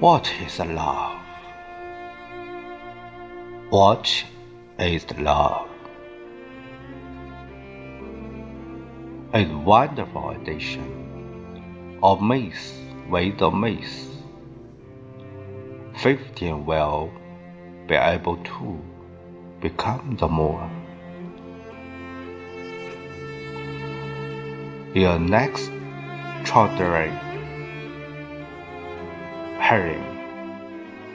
What is love? What is love? A wonderful addition of myth with the myth. Fifteen will be able to become the more. Your next children herring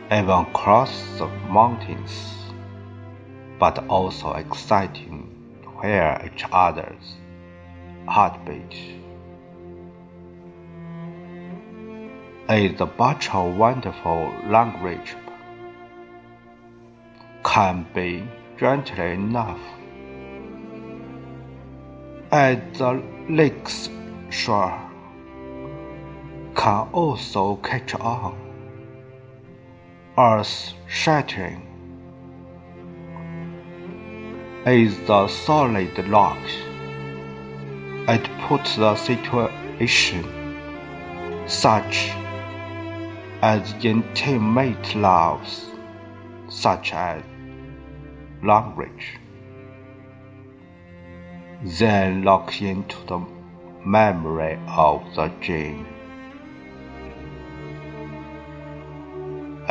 even across the mountains, but also exciting hear each other's heartbeat. Is a wonderful language can be gentle enough at the lake's shore can also catch on earth shattering is the solid rock it puts the situation such as intimate loves such as language then lock into the memory of the dream.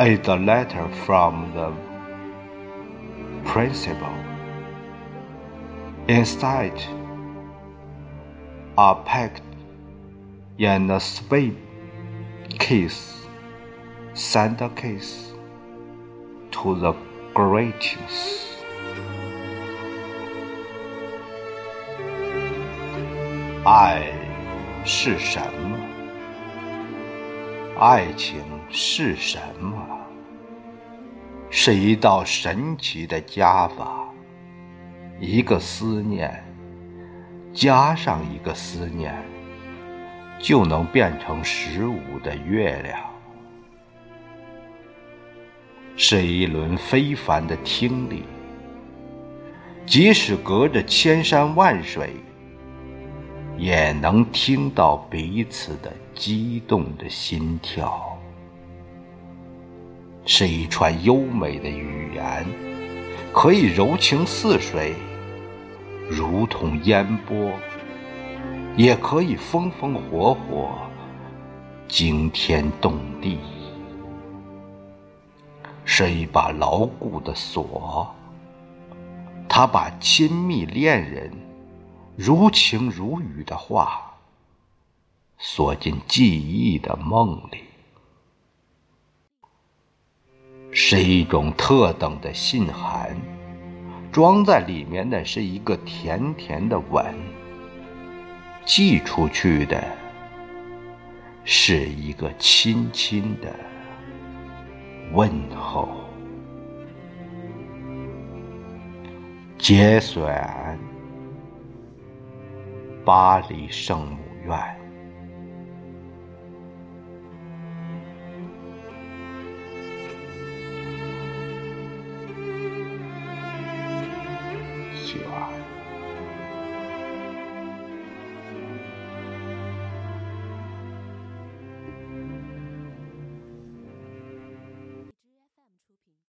Is a letter from the principal. Inside are packed in a sweet case, send a case to the greetings. 爱是什么？爱情是什么？ 是一道神奇的加法，一个思念加上一个思念，就能变成十五的月亮。是一轮非凡的听力，即使隔着千山万水。也能听到彼此的激动的心跳，是一串优美的语言，可以柔情似水，如同烟波；也可以风风火火，惊天动地。是一把牢固的锁，它把亲密恋人。如情如雨的话，锁进记忆的梦里，是一种特等的信函，装在里面的是一个甜甜的吻，寄出去的是一个亲亲的问候。节选。巴黎圣母院。